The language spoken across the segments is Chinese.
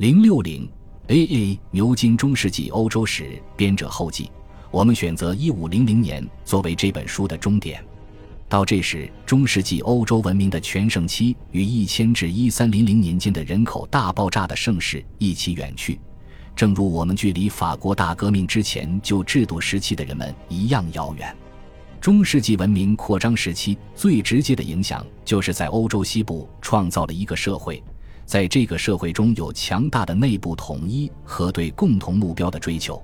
零六零 A A 牛津中世纪欧洲史编者后记，我们选择一五零零年作为这本书的终点。到这时，中世纪欧洲文明的全盛期与一千至一三零零年间的人口大爆炸的盛世一起远去，正如我们距离法国大革命之前旧制度时期的人们一样遥远。中世纪文明扩张时期最直接的影响，就是在欧洲西部创造了一个社会，在这个社会中有强大的内部统一和对共同目标的追求。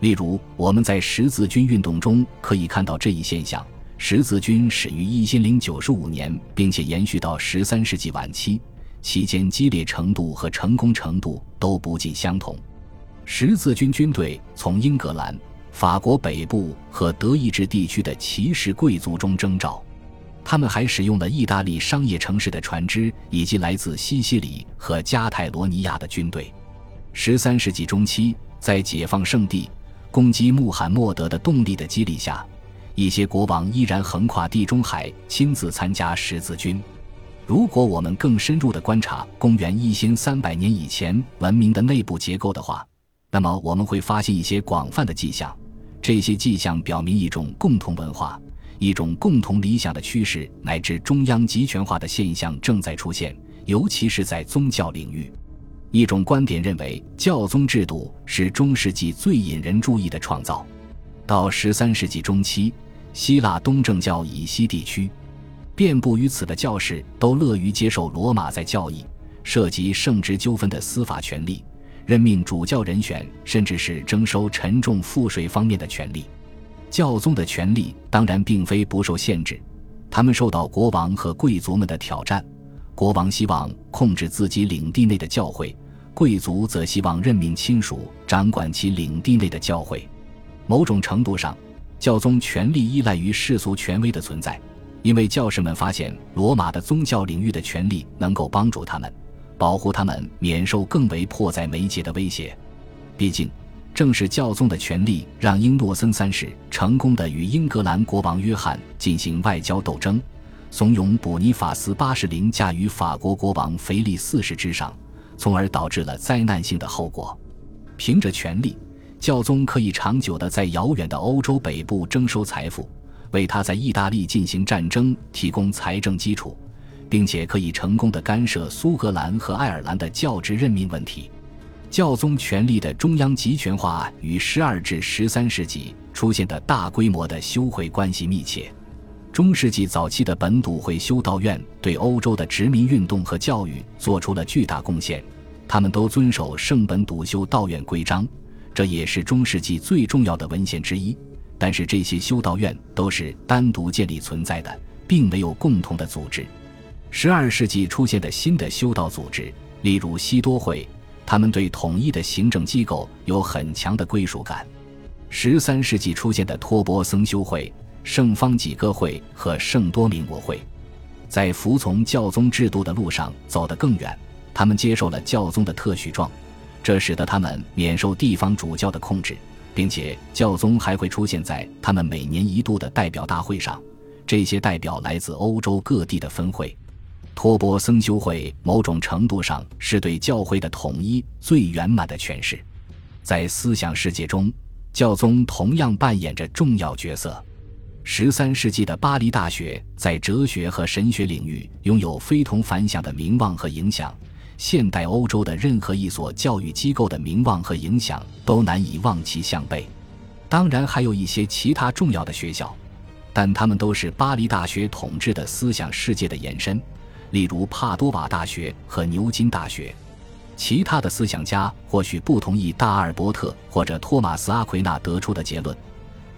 例如，我们在十字军运动中可以看到这一现象。十字军始于一千零九十五年，并且延续到十三世纪晚期，期间激烈程度和成功程度都不尽相同。十字军军队从英格兰、法国北部和德意志地区的骑士贵族中征召，他们还使用了意大利商业城市的船只以及来自西西里和加泰罗尼亚的军队。十三世纪中期，在解放圣地攻击穆罕默德的动力的激励下。一些国王依然横跨地中海，亲自参加十字军。如果我们更深入地观察公元一千三百年以前文明的内部结构的话，那么我们会发现一些广泛的迹象。这些迹象表明一种共同文化、一种共同理想的趋势，乃至中央集权化的现象正在出现，尤其是在宗教领域。一种观点认为，教宗制度是中世纪最引人注意的创造。到十三世纪中期。希腊东正教以西地区，遍布于此的教士都乐于接受罗马在教义、涉及圣职纠纷的司法权利、任命主教人选，甚至是征收沉重赋税方面的权利。教宗的权力当然并非不受限制，他们受到国王和贵族们的挑战。国王希望控制自己领地内的教会，贵族则希望任命亲属掌管其领地内的教会。某种程度上。教宗权力依赖于世俗权威的存在，因为教士们发现罗马的宗教领域的权力能够帮助他们，保护他们免受更为迫在眉睫的威胁。毕竟，正是教宗的权力让英诺森三世成功的与英格兰国王约翰进行外交斗争，怂恿补尼法斯八世凌驾于法国国王腓力四世之上，从而导致了灾难性的后果。凭着权力。教宗可以长久地在遥远的欧洲北部征收财富，为他在意大利进行战争提供财政基础，并且可以成功地干涉苏格兰和爱尔兰的教职任命问题。教宗权力的中央集权化与十二至十三世纪出现的大规模的修会关系密切。中世纪早期的本笃会修道院对欧洲的殖民运动和教育做出了巨大贡献，他们都遵守圣本笃修道院规章。这也是中世纪最重要的文献之一，但是这些修道院都是单独建立存在的，并没有共同的组织。十二世纪出现的新的修道组织，例如西多会，他们对统一的行政机构有很强的归属感。十三世纪出现的托钵僧修会、圣方济各会和圣多明国会，在服从教宗制度的路上走得更远，他们接受了教宗的特许状。这使得他们免受地方主教的控制，并且教宗还会出现在他们每年一度的代表大会上。这些代表来自欧洲各地的分会。托钵僧修会某种程度上是对教会的统一最圆满的诠释。在思想世界中，教宗同样扮演着重要角色。十三世纪的巴黎大学在哲学和神学领域拥有非同凡响的名望和影响。现代欧洲的任何一所教育机构的名望和影响都难以望其项背，当然还有一些其他重要的学校，但他们都是巴黎大学统治的思想世界的延伸，例如帕多瓦大学和牛津大学。其他的思想家或许不同意大阿尔伯特或者托马斯阿奎那得出的结论，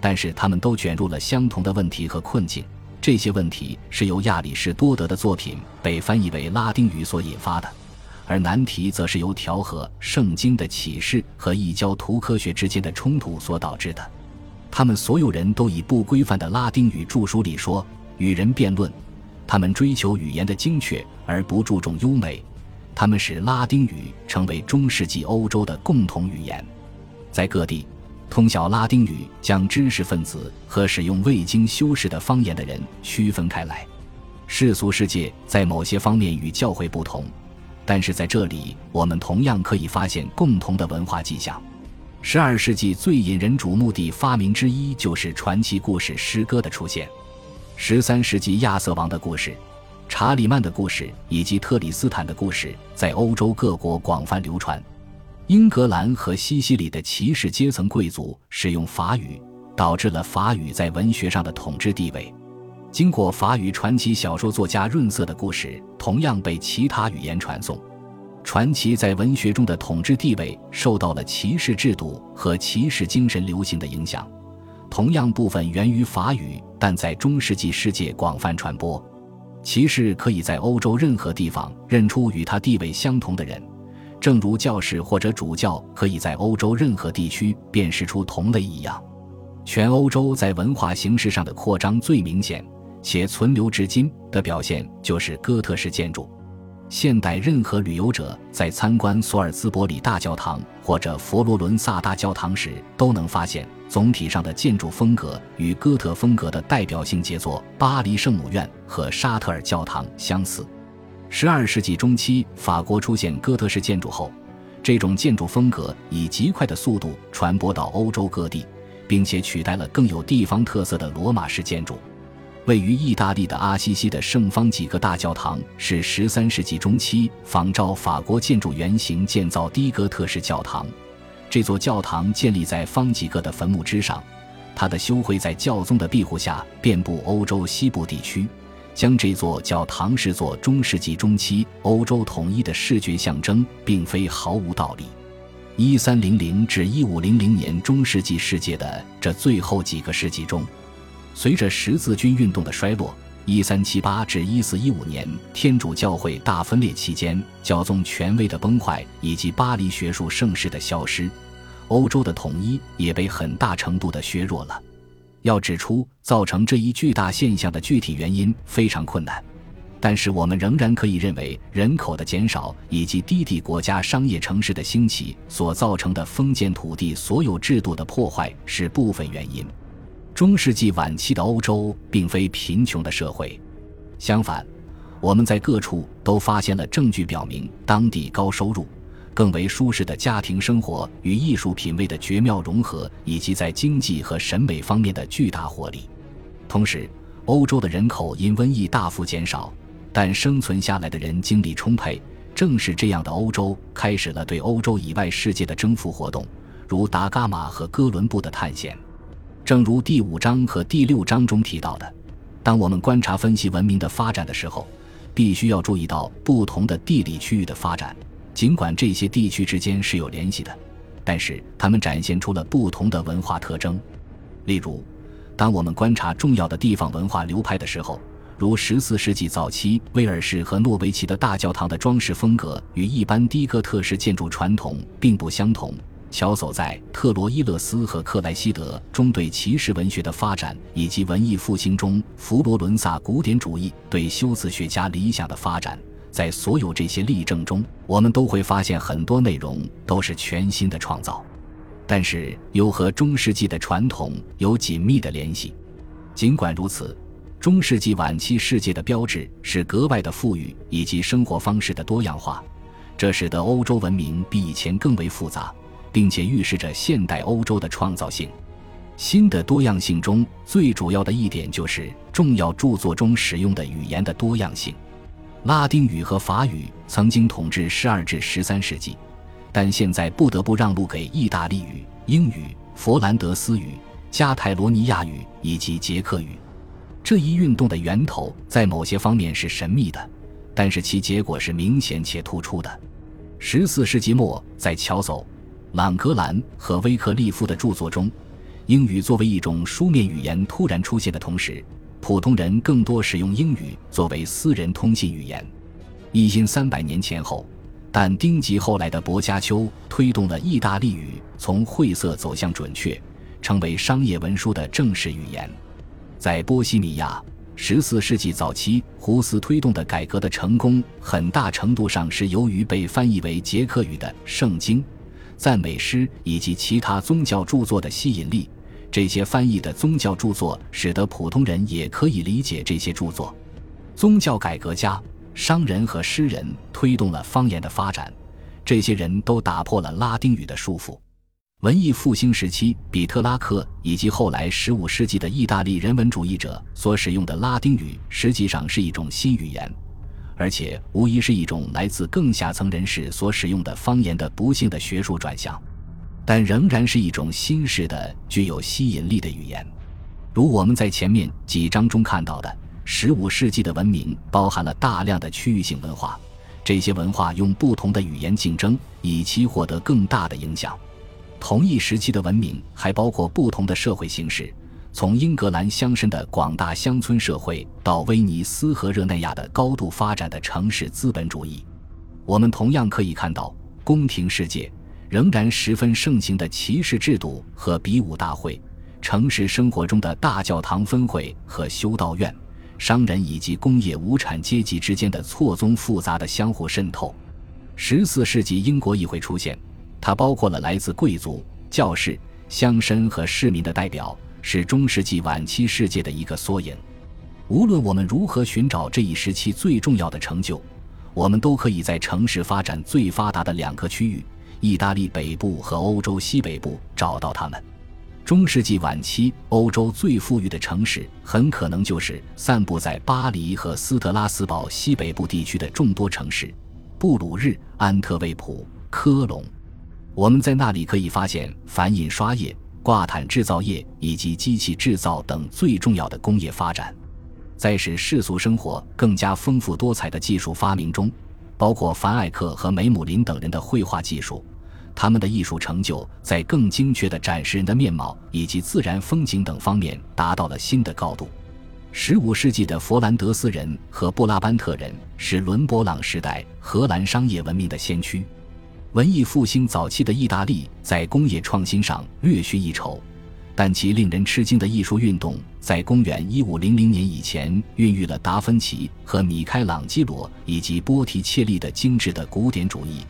但是他们都卷入了相同的问题和困境。这些问题是由亚里士多德的作品被翻译为拉丁语所引发的。而难题则是由调和圣经的启示和异教徒科学之间的冲突所导致的。他们所有人都以不规范的拉丁语著书里说，与人辩论。他们追求语言的精确而不注重优美。他们使拉丁语成为中世纪欧洲的共同语言。在各地，通晓拉丁语将知识分子和使用未经修饰的方言的人区分开来。世俗世界在某些方面与教会不同。但是在这里，我们同样可以发现共同的文化迹象。十二世纪最引人瞩目的发明之一就是传奇故事诗歌的出现。十三世纪亚瑟王的故事、查理曼的故事以及特里斯坦的故事在欧洲各国广泛流传。英格兰和西西里的骑士阶层贵族使用法语，导致了法语在文学上的统治地位。经过法语传奇小说作家润色的故事，同样被其他语言传颂。传奇在文学中的统治地位受到了骑士制度和骑士精神流行的影响，同样部分源于法语，但在中世纪世界广泛传播。骑士可以在欧洲任何地方认出与他地位相同的人，正如教士或者主教可以在欧洲任何地区辨识出同类一样。全欧洲在文化形式上的扩张最明显。且存留至今的表现就是哥特式建筑。现代任何旅游者在参观索尔兹伯里大教堂或者佛罗伦萨大教堂时，都能发现总体上的建筑风格与哥特风格的代表性杰作巴黎圣母院和沙特尔教堂相似。十二世纪中期，法国出现哥特式建筑后，这种建筑风格以极快的速度传播到欧洲各地，并且取代了更有地方特色的罗马式建筑。位于意大利的阿西西的圣方济各大教堂是十三世纪中期仿照法国建筑原型建造的哥特式教堂。这座教堂建立在方几个的坟墓之上，它的修会在教宗的庇护下遍布欧洲西部地区，将这座教堂视作中世纪中期欧洲统一的视觉象征，并非毫无道理。一三零零至一五零零年中世纪世界的这最后几个世纪中。随着十字军运动的衰落，一三七八至一四一五年天主教会大分裂期间，教宗权威的崩坏以及巴黎学术盛世的消失，欧洲的统一也被很大程度的削弱了。要指出造成这一巨大现象的具体原因非常困难，但是我们仍然可以认为人口的减少以及低地国家商业城市的兴起所造成的封建土地所有制度的破坏是部分原因。中世纪晚期的欧洲并非贫穷的社会，相反，我们在各处都发现了证据表明当地高收入、更为舒适的家庭生活与艺术品味的绝妙融合，以及在经济和审美方面的巨大活力。同时，欧洲的人口因瘟疫大幅减少，但生存下来的人精力充沛。正是这样的欧洲开始了对欧洲以外世界的征服活动，如达伽马和哥伦布的探险。正如第五章和第六章中提到的，当我们观察分析文明的发展的时候，必须要注意到不同的地理区域的发展。尽管这些地区之间是有联系的，但是它们展现出了不同的文化特征。例如，当我们观察重要的地方文化流派的时候，如十四世纪早期威尔士和诺维奇的大教堂的装饰风格与一般的哥特式建筑传统并不相同。乔叟在特罗伊勒斯和克莱西德中对骑士文学的发展，以及文艺复兴中佛罗伦萨古典主义对修辞学家理想的发展，在所有这些例证中，我们都会发现很多内容都是全新的创造，但是又和中世纪的传统有紧密的联系。尽管如此，中世纪晚期世界的标志是格外的富裕以及生活方式的多样化，这使得欧洲文明比以前更为复杂。并且预示着现代欧洲的创造性。新的多样性中最主要的一点就是重要著作中使用的语言的多样性。拉丁语和法语曾经统治十二至十三世纪，但现在不得不让路给意大利语、英语、佛兰德斯语、加泰罗尼亚语以及捷克语。这一运动的源头在某些方面是神秘的，但是其结果是明显且突出的。十四世纪末，在乔叟。朗格兰和威克利夫的著作中，英语作为一种书面语言突然出现的同时，普通人更多使用英语作为私人通信语言。一千三百年前后，但丁及后来的薄伽丘推动了意大利语从晦涩走向准确，成为商业文书的正式语言。在波西米亚，十四世纪早期，胡斯推动的改革的成功，很大程度上是由于被翻译为捷克语的《圣经》。赞美诗以及其他宗教著作的吸引力，这些翻译的宗教著作使得普通人也可以理解这些著作。宗教改革家、商人和诗人推动了方言的发展，这些人都打破了拉丁语的束缚。文艺复兴时期，比特拉克以及后来十五世纪的意大利人文主义者所使用的拉丁语，实际上是一种新语言，而且无疑是一种来自更下层人士所使用的方言的不幸的学术转向，但仍然是一种新式的、具有吸引力的语言。如我们在前面几章中看到的，十五世纪的文明包含了大量的区域性文化，这些文化用不同的语言竞争，以期获得更大的影响。同一时期的文明还包括不同的社会形式，从英格兰乡绅的广大乡村社会，到威尼斯和热内亚的高度发展的城市资本主义。我们同样可以看到，宫廷世界仍然十分盛行的骑士制度和比武大会，城市生活中的大教堂分会和修道院，商人以及工业无产阶级之间的错综复杂的相互渗透。十四世纪英国议会出现。它包括了来自贵族、教士、乡绅和市民的代表，是中世纪晚期世界的一个缩影。无论我们如何寻找这一时期最重要的成就，我们都可以在城市发展最发达的两个区域——意大利北部和欧洲西北部找到它们。中世纪晚期，欧洲最富裕的城市很可能就是散布在巴黎和斯特拉斯堡西北部地区的众多城市：布鲁日、安特卫普、科隆。我们在那里可以发现反印刷业、挂毯制造业以及机器制造等最重要的工业发展。在使世俗生活更加丰富多彩的技术发明中，包括凡艾克和梅姆林等人的绘画技术，他们的艺术成就在更精确地展示人的面貌以及自然风景等方面达到了新的高度。十五世纪的佛兰德斯人和布拉班特人是伦勃朗时代荷兰商业文明的先驱。文艺复兴早期的意大利在工业创新上略逊一筹，但其令人吃惊的艺术运动在公元一五零零年以前孕育了达芬奇和米开朗基罗以及波提切利的精致的古典主义，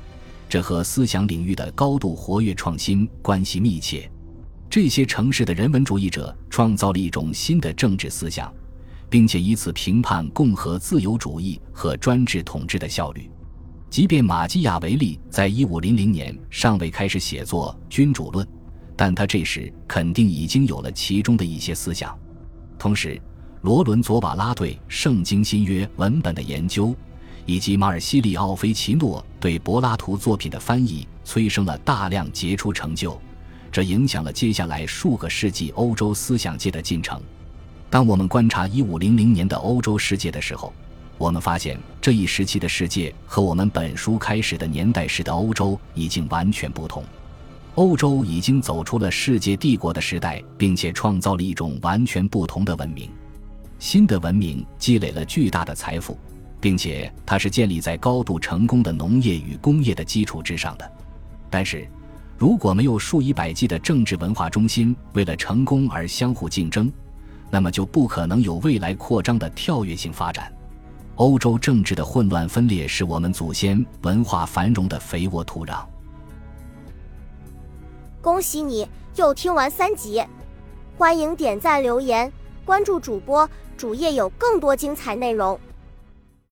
这和思想领域的高度活跃创新关系密切。这些城市的人文主义者创造了一种新的政治思想，并且以此评判共和自由主义和专制统治的效率。即便马基雅维利在一五零零年尚未开始写作《君主论》，但他这时肯定已经有了其中的一些思想。同时，罗伦佐瓦拉对《圣经新约》文本的研究，以及马尔西利奥菲奇诺对柏拉图作品的翻译，催生了大量杰出成就，这影响了接下来数个世纪欧洲思想界的进程。当我们观察一五零零年的欧洲世界的时候，我们发现这一时期的世界和我们本书开始的年代时的欧洲已经完全不同。欧洲已经走出了世界帝国的时代，并且创造了一种完全不同的文明。新的文明积累了巨大的财富，并且它是建立在高度成功的农业与工业的基础之上的。但是，如果没有数以百计的政治文化中心为了成功而相互竞争，那么就不可能有未来扩张的跳跃性发展。欧洲政治的混乱分裂是我们祖先文化繁荣的肥沃土壤。恭喜你又听完三集，欢迎点赞、留言、关注主播，主页有更多精彩内容。